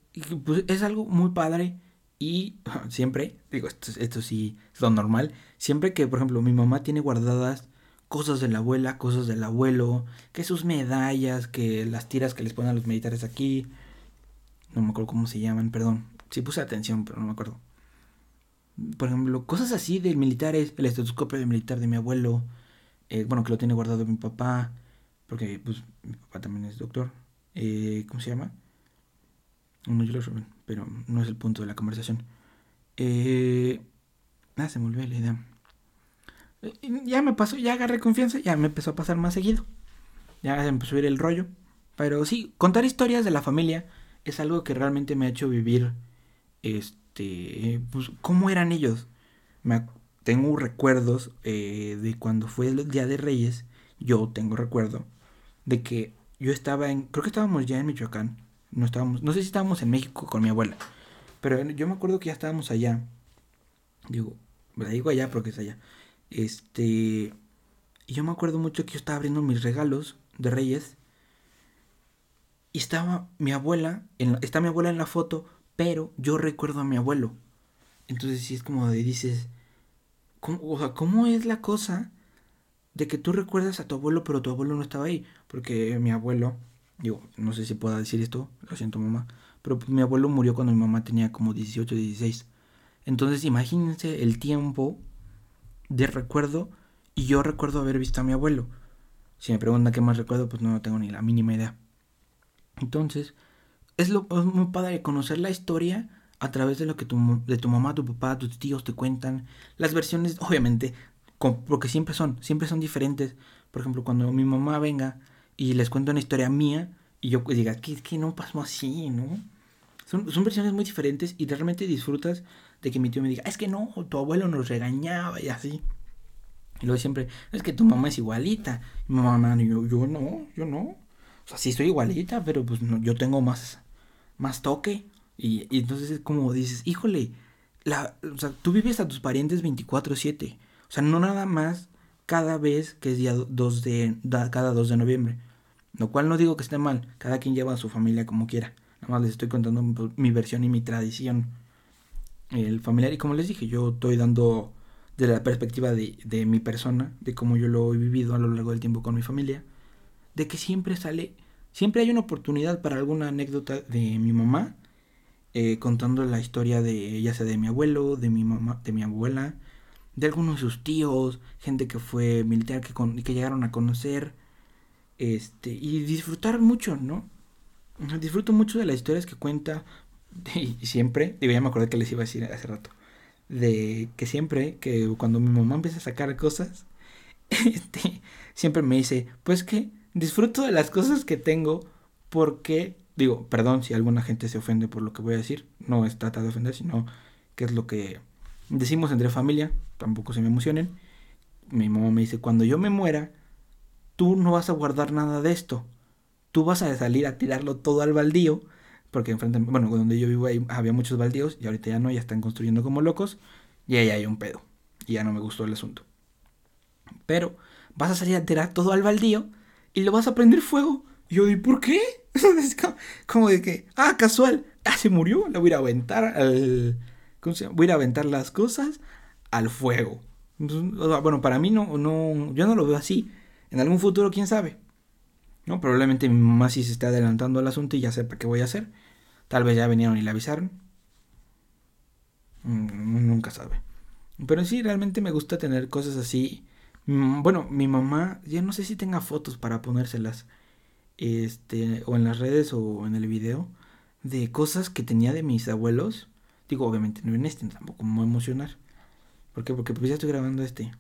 pues es algo muy padre y (laughs) siempre, digo, esto, esto sí es lo normal, siempre que, por ejemplo, mi mamá tiene guardadas cosas de la abuela, cosas del abuelo, que sus medallas, que las tiras que les ponen a los militares aquí, no me acuerdo cómo se llaman, perdón, sí puse atención, pero no me acuerdo. Por ejemplo, cosas así de militares, el estetoscopio de militar de mi abuelo, eh, bueno, que lo tiene guardado mi papá, porque pues mi papá también es doctor. Eh, ¿Cómo se llama? No, yo lo pero no es el punto de la conversación. Eh, ah, se me olvidó la idea. Eh, ya me pasó, ya agarré confianza, ya me empezó a pasar más seguido. Ya se empezó a ir el rollo. Pero sí, contar historias de la familia es algo que realmente me ha hecho vivir, este, pues, cómo eran ellos. Me, tengo recuerdos eh, de cuando fue el Día de Reyes, yo tengo recuerdo de que yo estaba en, creo que estábamos ya en Michoacán, no estábamos, no sé si estábamos en México con mi abuela, pero yo me acuerdo que ya estábamos allá, digo, la digo allá porque es allá, este, y yo me acuerdo mucho que yo estaba abriendo mis regalos de Reyes y estaba mi abuela, está mi abuela en la foto, pero yo recuerdo a mi abuelo. Entonces sí es como de dices, ¿cómo, o sea, ¿cómo es la cosa de que tú recuerdas a tu abuelo, pero tu abuelo no estaba ahí? Porque mi abuelo, digo, no sé si pueda decir esto, lo siento mamá, pero mi abuelo murió cuando mi mamá tenía como 18, 16. Entonces imagínense el tiempo de recuerdo y yo recuerdo haber visto a mi abuelo. Si me preguntan qué más recuerdo, pues no tengo ni la mínima idea. Entonces, es, lo, muy padre conocer la historia a través de lo que tu, de tu mamá, tu papá, tus tíos te cuentan. Las versiones, obviamente, porque siempre son, siempre son diferentes. Por ejemplo, cuando mi mamá venga y les cuenta una historia mía y yo diga, que, que no pasó así, ¿no? Son, son, versiones muy diferentes y realmente disfrutas de que mi tío me diga, es que no, tu abuelo nos regañaba y así. Y luego siempre, es que tu mamá es igualita. mi mamá, yo, yo no, yo no. O sea, sí soy igualita, pero pues no, yo tengo más, más toque. Y, entonces es como dices, híjole, la, o sea, tú vives a tus parientes 24/7. O sea, no nada más cada vez que es día 2 de, cada 2 de noviembre. Lo cual no digo que esté mal, cada quien lleva a su familia como quiera. Nada más les estoy contando mi versión y mi tradición. El familiar, y como les dije, yo estoy dando de la perspectiva de, de mi persona, de cómo yo lo he vivido a lo largo del tiempo con mi familia de que siempre sale, siempre hay una oportunidad para alguna anécdota de mi mamá, eh, contando la historia de, ya sea de mi abuelo, de mi mamá, de mi abuela, de algunos de sus tíos, gente que fue militar que, que llegaron a conocer, este, y disfrutar mucho, ¿no? Disfruto mucho de las historias que cuenta, y siempre, digo, ya me acordé que les iba a decir hace rato, de que siempre, que cuando mi mamá empieza a sacar cosas, (laughs) este, siempre me dice, pues que disfruto de las cosas que tengo porque, digo, perdón si alguna gente se ofende por lo que voy a decir, no es trata de ofender, sino que es lo que decimos entre familia, tampoco se me emocionen. Mi mamá me dice, cuando yo me muera, tú no vas a guardar nada de esto, tú vas a salir a tirarlo todo al baldío, porque enfrente, bueno, donde yo vivo había muchos baldíos y ahorita ya no, ya están construyendo como locos y ahí hay un pedo. Y ya no me gustó el asunto. Pero vas a salir a tirar todo al baldío y lo vas a prender fuego. Yo, ¿y por qué? (laughs) como, de que, ah, casual, ah, se murió, le voy a ir a aventar al. Voy a ir a aventar las cosas al fuego. bueno, para mí no, no, yo no lo veo así. En algún futuro, quién sabe. ¿No? Probablemente mi mamá sí se está adelantando al asunto y ya sepa qué voy a hacer. Tal vez ya vinieron y le avisaron. Mm, nunca sabe. Pero sí, realmente me gusta tener cosas así Mm, bueno, mi mamá, ya no sé si tenga fotos para ponérselas, este, o en las redes o en el video, de cosas que tenía de mis abuelos. Digo, obviamente no en este, tampoco me emocionar. ¿Por qué? Porque pues ya estoy grabando este.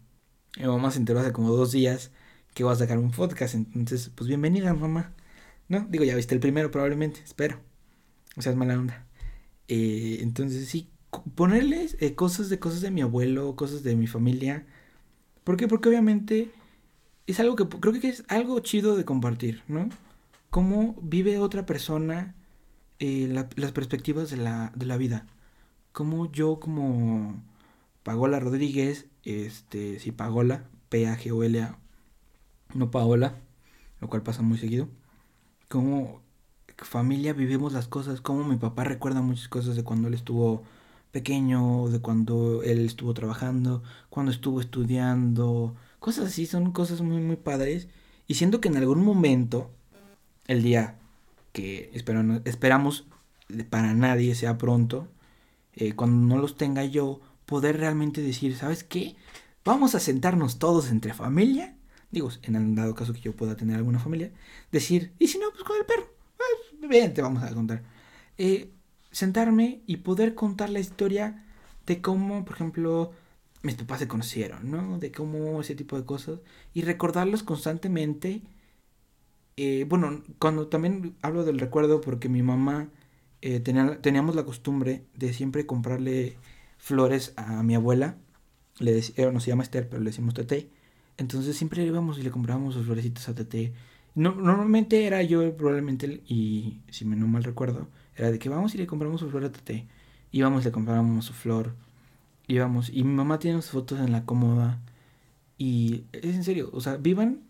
Mi mamá se enteró hace como dos días que voy a sacar un podcast, entonces, pues bienvenida, mamá. No, digo, ya viste el primero probablemente, espero. O sea, es mala onda. Eh, entonces, sí, ponerles eh, cosas de cosas de mi abuelo, cosas de mi familia ¿Por qué? Porque obviamente es algo que creo que es algo chido de compartir, ¿no? Cómo vive otra persona eh, las perspectivas de la, de la vida. Cómo yo como Pagola Rodríguez, este, sí, Pagola, P-A-G-O-L-A, no Paola, lo cual pasa muy seguido. Como familia vivimos las cosas, como mi papá recuerda muchas cosas de cuando él estuvo pequeño, de cuando él estuvo trabajando, cuando estuvo estudiando, cosas así, son cosas muy, muy padres. Y siento que en algún momento, el día que esperamos para nadie sea pronto, eh, cuando no los tenga yo, poder realmente decir, ¿sabes qué? Vamos a sentarnos todos entre familia. Digo, en el dado caso que yo pueda tener alguna familia. Decir, y si no, pues con el perro. Pues, te vamos a contar. Eh, sentarme y poder contar la historia de cómo, por ejemplo, mis papás se conocieron, ¿no? De cómo ese tipo de cosas. Y recordarlos constantemente. Eh, bueno, cuando también hablo del recuerdo, porque mi mamá eh, tenía, teníamos la costumbre de siempre comprarle flores a mi abuela. Le decía, no se llama Esther, pero le decimos Tete. Entonces siempre íbamos y le comprábamos sus florecitas a Tete. No, normalmente era yo probablemente, y si me no mal recuerdo, era de que vamos y le compramos su flor a Tete. Íbamos y le comprábamos su flor. Íbamos, y mi mamá tiene sus fotos en la cómoda. Y es en serio, o sea, vivan.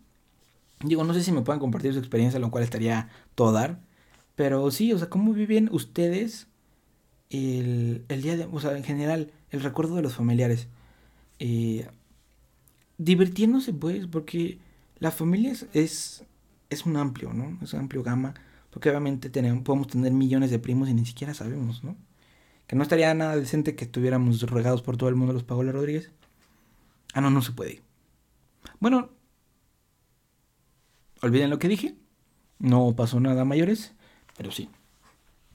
Digo, no sé si me puedan compartir su experiencia, lo cual estaría todo dar. Pero sí, o sea, ¿cómo viven ustedes el, el día de, o sea, en general, el recuerdo de los familiares? Eh, divirtiéndose, pues, porque la familia es, es, un amplio, ¿no? Es un amplio gama, porque obviamente tenemos, podemos tener millones de primos y ni siquiera sabemos, ¿no? Que no estaría nada decente que estuviéramos regados por todo el mundo los Paola Rodríguez. Ah, no, no se puede. Bueno, olviden lo que dije. No pasó nada mayores. Pero sí.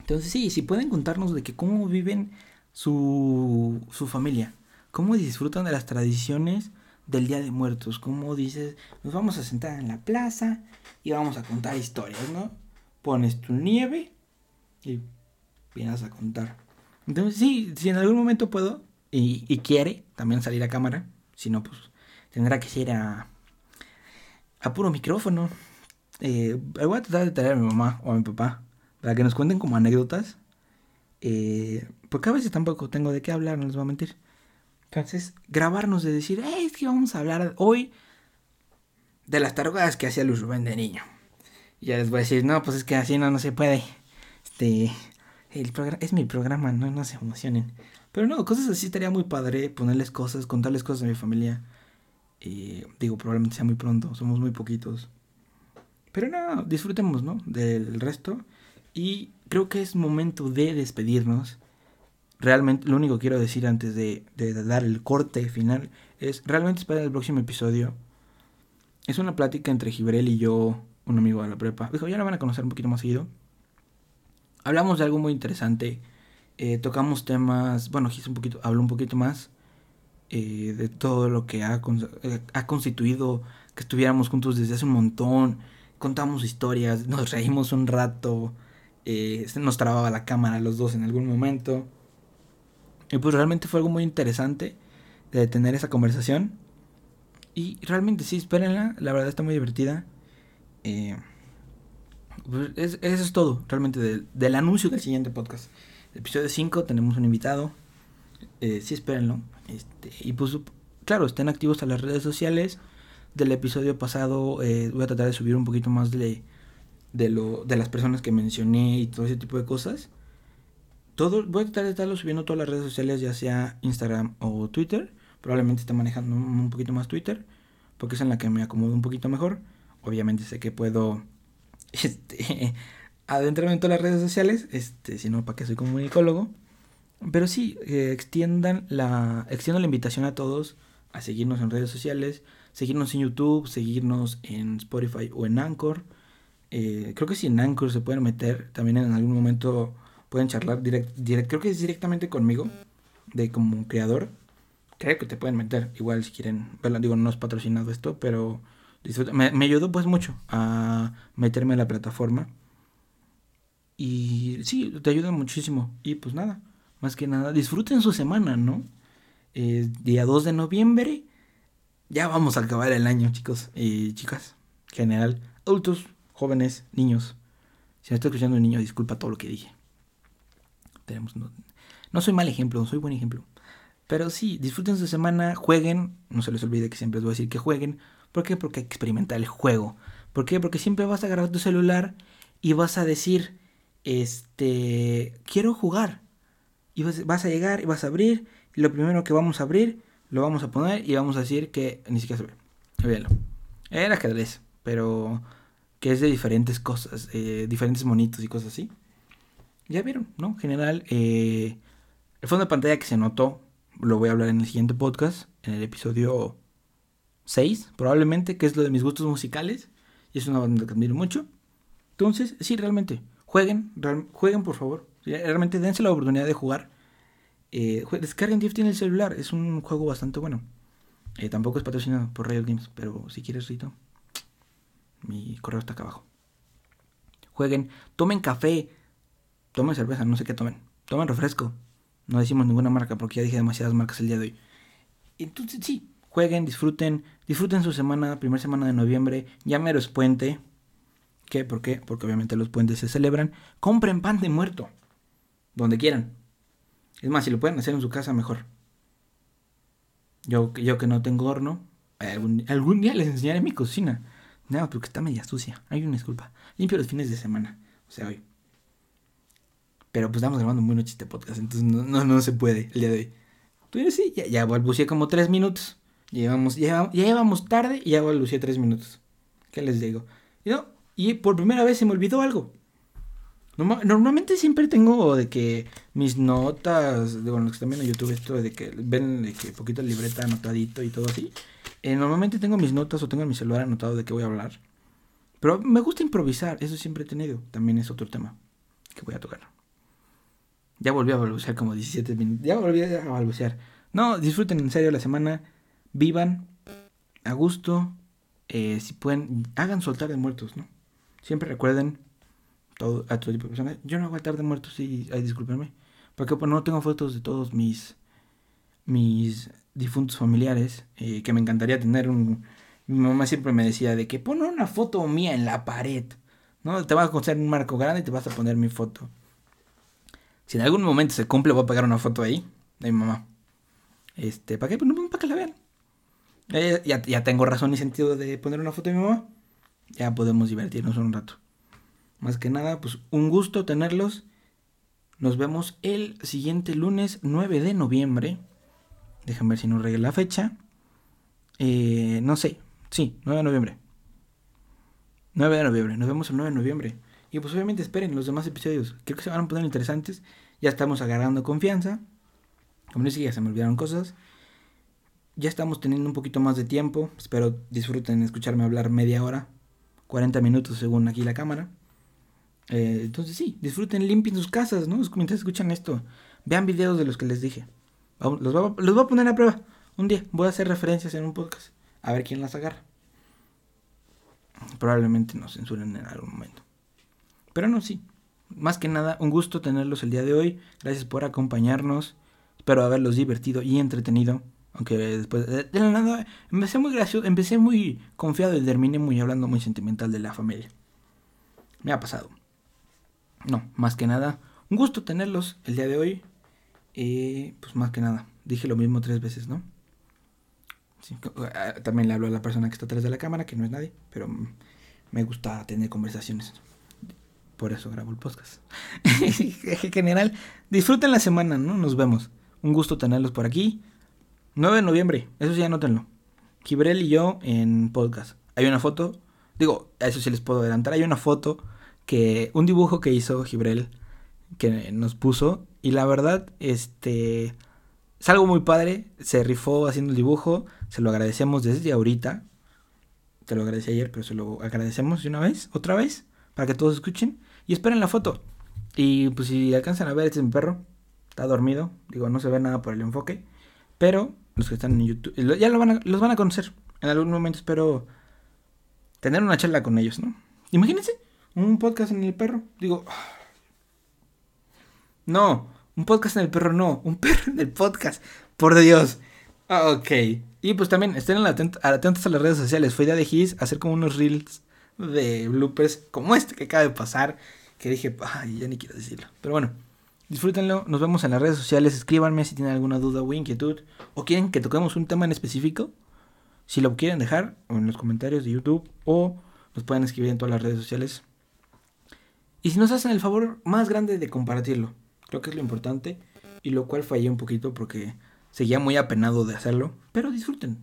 Entonces sí, si pueden contarnos de que cómo viven su, su familia, cómo disfrutan de las tradiciones del Día de Muertos, cómo dices, nos vamos a sentar en la plaza y vamos a contar historias, ¿no? Pones tu nieve y vienes a contar. Entonces sí, si en algún momento puedo y, y quiere también salir a cámara, si no, pues tendrá que ser a, a puro micrófono. Eh, voy a tratar de traer a mi mamá o a mi papá para que nos cuenten como anécdotas. Eh, porque a veces tampoco tengo de qué hablar, no les voy a mentir. Entonces, grabarnos de decir, es que vamos a hablar hoy de las tarugadas que hacía Luz Rubén de niño. Y ya les voy a decir, no, pues es que así no, no se puede. Este, el es mi programa, no, no se emocionen. Pero no, cosas así estaría muy padre, ponerles cosas, contarles cosas de mi familia. Eh, digo, probablemente sea muy pronto, somos muy poquitos. Pero no, disfrutemos, ¿no? Del resto. Y creo que es momento de despedirnos. Realmente, lo único que quiero decir antes de, dar el corte final es realmente espera el próximo episodio. Es una plática entre Gibrel y yo, un amigo de la prepa. Dijo, ya lo van a conocer un poquito más seguido. Hablamos de algo muy interesante. Eh, tocamos temas, bueno, un poquito, habló un poquito más eh, de todo lo que eh, ha constituido que estuviéramos juntos desde hace un montón. Contamos historias, nos reímos un rato. Eh, nos trababa la cámara los dos en algún momento. Y pues realmente fue algo muy interesante de tener esa conversación. Y realmente sí, espérenla, la verdad está muy divertida. Eh, pues eso es todo, realmente, del, anuncio del siguiente podcast. Episodio 5 tenemos un invitado. Eh, sí, espérenlo. Este, y pues, claro, estén activos a las redes sociales. Del episodio pasado eh, voy a tratar de subir un poquito más de de, lo, de las personas que mencioné y todo ese tipo de cosas. Todo, voy a tratar de estarlo subiendo todas las redes sociales, ya sea Instagram o Twitter. Probablemente esté manejando un poquito más Twitter, porque es en la que me acomodo un poquito mejor. Obviamente sé que puedo (laughs) este, adentrarme en todas las redes sociales, este, si no, para que soy comunicólogo. Pero sí, eh, extiendan la, extiendo la invitación a todos a seguirnos en redes sociales, seguirnos en YouTube, seguirnos en Spotify o en Anchor. Eh, creo que si en Anchor se pueden meter, también en algún momento pueden charlar direct, creo que es directamente conmigo, de como creador. Creo que te pueden meter, igual si quieren verlo, digo, no es patrocinado esto, pero me, ayudó pues mucho a meterme en la plataforma. Y sí, te ayuda muchísimo. Y pues nada, más que nada, disfruten su semana, ¿no? día 2 de noviembre, ya vamos a acabar el año, chicos y chicas, general, adultos, jóvenes, niños. Si me está escuchando un niño, disculpa todo lo que dije. Tenemos, no, soy mal ejemplo, soy buen ejemplo. Pero sí, disfruten su semana, jueguen. No se les olvide que siempre les voy a decir que jueguen. ¿Por qué? Porque hay que experimentar el juego. ¿Por qué? Porque siempre vas a agarrar tu celular y vas a decir, este, quiero jugar. Y vas, a llegar y vas a abrir. Y lo primero que vamos a abrir, lo vamos a poner y vamos a decir que ni siquiera se ve. Véanlo. Era ajedrez, pero que es de diferentes cosas, eh, diferentes monitos y cosas así. Ya vieron, ¿no? En general, eh, el fondo de pantalla que se notó, lo voy a hablar en el siguiente podcast, en el episodio 6, probablemente, que es lo de mis gustos musicales. Y es una banda que admiro mucho. Entonces, sí, realmente, jueguen, jueguen por favor. Realmente dense la oportunidad de jugar. Eh, descarguen TFT en el celular, es un juego bastante bueno. Eh, tampoco es patrocinado por Riot Games, pero si quieres, Rito, mi correo está acá abajo. Jueguen, tomen café, tomen cerveza, no sé qué tomen. Tomen refresco. No decimos ninguna marca porque ya dije demasiadas marcas el día de hoy. Entonces, sí, jueguen, disfruten, disfruten su semana, primera semana de noviembre. Ya mero es puente. ¿Qué? ¿Por qué? Porque obviamente los puentes se celebran. Compren pan de muerto. Donde quieran. Es más, si lo pueden hacer en su casa, mejor. Yo, yo que no tengo horno, algún, día les enseñaré mi cocina. No, porque está media sucia. Hay una disculpa. Limpio los fines de semana. O sea, hoy. Pero pues estamos grabando muy noche este podcast, entonces no, no, se puede el día de hoy. Entonces sí, ya, ya balbuceé como tres minutos. Llevamos, ya, ya llevamos tarde y ya balbuceé tres minutos. ¿Qué les digo? Y, no, y por primera vez se me olvidó algo. Normalmente siempre tengo de que mis notas, de, bueno, los que están viendo YouTube, esto de que ven de que poquito libreta anotadito y todo así. Eh, normalmente tengo mis notas o tengo en mi celular anotado de qué voy a hablar. Pero me gusta improvisar, eso siempre he tenido. También es otro tema que voy a tocar. Ya volví a balbucear como 17 minutos. Ya volví a balbucear. No, disfruten en serio la semana. Vivan a gusto. Eh, si pueden, hagan soltar de muertos, ¿no? Siempre recuerden a todo tipo personas. Yo no hago altar de muertos, sí, ay, discúlpenme. Porque pues, no tengo fotos de todos mis mis difuntos familiares, eh, que me encantaría tener un... Mi mamá siempre me decía de que pon una foto mía en la pared, ¿no? Te vas a hacer un marco grande y te vas a poner mi foto. Si en algún momento se cumple, voy a pegar una foto ahí de mi mamá. Este, ¿para qué? Pues no, para que la vean. Eh, ya, ya tengo razón y sentido de poner una foto de mi mamá. Ya podemos divertirnos un rato. Más que nada, pues un gusto tenerlos. Nos vemos el siguiente lunes 9 de noviembre. Déjenme ver si nos regla la fecha. Eh, no sé. Sí, 9 de noviembre. 9 de noviembre. Nos vemos el 9 de noviembre. Y pues obviamente esperen los demás episodios. Creo que se van a poner interesantes. Ya estamos agarrando confianza. Como les dije, ya se me olvidaron cosas. Ya estamos teniendo un poquito más de tiempo. Espero disfruten escucharme hablar media hora. 40 minutos según aquí la cámara. Eh, entonces sí, disfruten, limpien sus casas, ¿no? Mientras escuchan esto. Vean videos de los que les dije. Los voy, a, poner a prueba. Un día voy a hacer referencias en un podcast. A ver quién las agarra. Probablemente nos censuren en algún momento. Pero no, sí. Más que nada, un gusto tenerlos el día de hoy. Gracias por acompañarnos. Espero haberlos divertido y entretenido. Aunque después de, la nada empecé muy gracioso, empecé muy confiado y terminé muy hablando muy sentimental de la familia. Me ha pasado. No, más que nada, un gusto tenerlos el día de hoy. Y pues más que nada, dije lo mismo tres veces, ¿no? Ah, también le hablo a la persona que está atrás de la cámara, que no es nadie, pero me gusta tener conversaciones. Por eso grabo el podcast. (laughs) en general, disfruten la semana, ¿no? Nos vemos. Un gusto tenerlos por aquí. 9 de noviembre, eso sí, anótenlo. Kibrel y yo en podcast. Hay una foto, digo, eso sí les puedo adelantar. Hay una foto que, un dibujo que hizo Gibrel que nos puso y la verdad, este, es algo muy padre. Se rifó haciendo el dibujo. Se lo agradecemos desde ahorita. Te lo agradecí ayer, pero se lo agradecemos de una vez, otra vez, para que todos escuchen. Y esperen la foto. Y pues si alcanzan a ver, este es mi perro. Está dormido. Digo, no se ve nada por el enfoque. Pero los que están en YouTube, ya lo van a, los van a conocer. En algún momento espero tener una charla con ellos, ¿no? Imagínense un podcast en el perro. Digo, (sighs) no, un podcast en el perro no, un (laughs) perro en el podcast. Por Dios. Ah, ok. Y pues también estén atentos a las redes sociales. Fue idea de His hacer como unos reels de bloopers como este que acaba de pasar. Que dije, ay, ya ni quiero decirlo. Pero bueno, disfrútenlo. Nos vemos en las redes sociales. Escríbanme si tienen alguna duda o inquietud. O quieren que toquemos un tema en específico. Si lo quieren dejar en los comentarios de YouTube. O nos pueden escribir en todas las redes sociales. Y si nos hacen el favor más grande de compartirlo. Creo que es lo importante. Y lo cual fallé un poquito porque seguía muy apenado de hacerlo. Pero disfruten.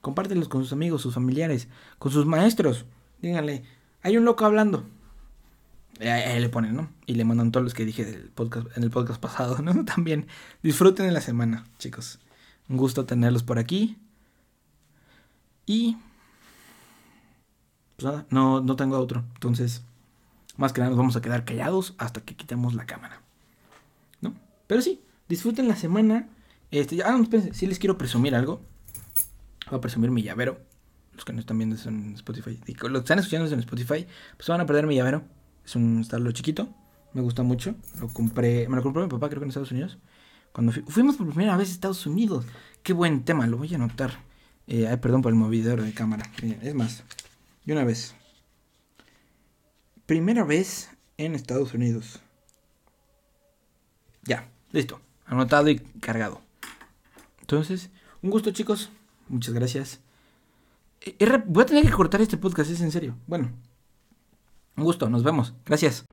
Compártelos con sus amigos, sus familiares, con sus maestros. Díganle, hay un loco hablando. Ahí le ponen, ¿no? Y le mandan todos los que dije en el podcast pasado, (laughs) ¿no? También disfruten de la semana, chicos. Un gusto tenerlos por aquí. Y... Pues nada, no, no tengo otro. Entonces, más que nada nos vamos a quedar callados hasta que quitemos la cámara. ¿No? Pero sí, disfruten la semana. Este, ah, no, espérense, sí les quiero presumir algo. Voy a presumir mi llavero. Los que no están viendo eso en Spotify. Y los que están escuchando en Spotify, pues van a perder mi llavero. Es un estarlo chiquito. Me gusta mucho. Lo compré. Me lo compró mi papá, creo que en Estados Unidos. Cuando fuimos por primera vez a Estados Unidos. Qué buen tema, lo voy a anotar. Eh, ay, perdón por el movidor de cámara. es más. Y una vez. Primera vez en Estados Unidos. Ya, listo. Anotado y cargado. Entonces, un gusto chicos. Muchas gracias. Eh, voy a tener que cortar este podcast, es en serio. Bueno, un gusto, nos vemos. Gracias.